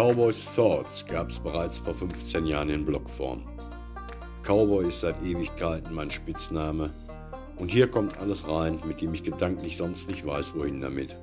Cowboys Thoughts gab es bereits vor 15 Jahren in Blogform. Cowboy ist seit Ewigkeiten mein Spitzname und hier kommt alles rein, mit dem ich gedanklich sonst nicht weiß, wohin damit.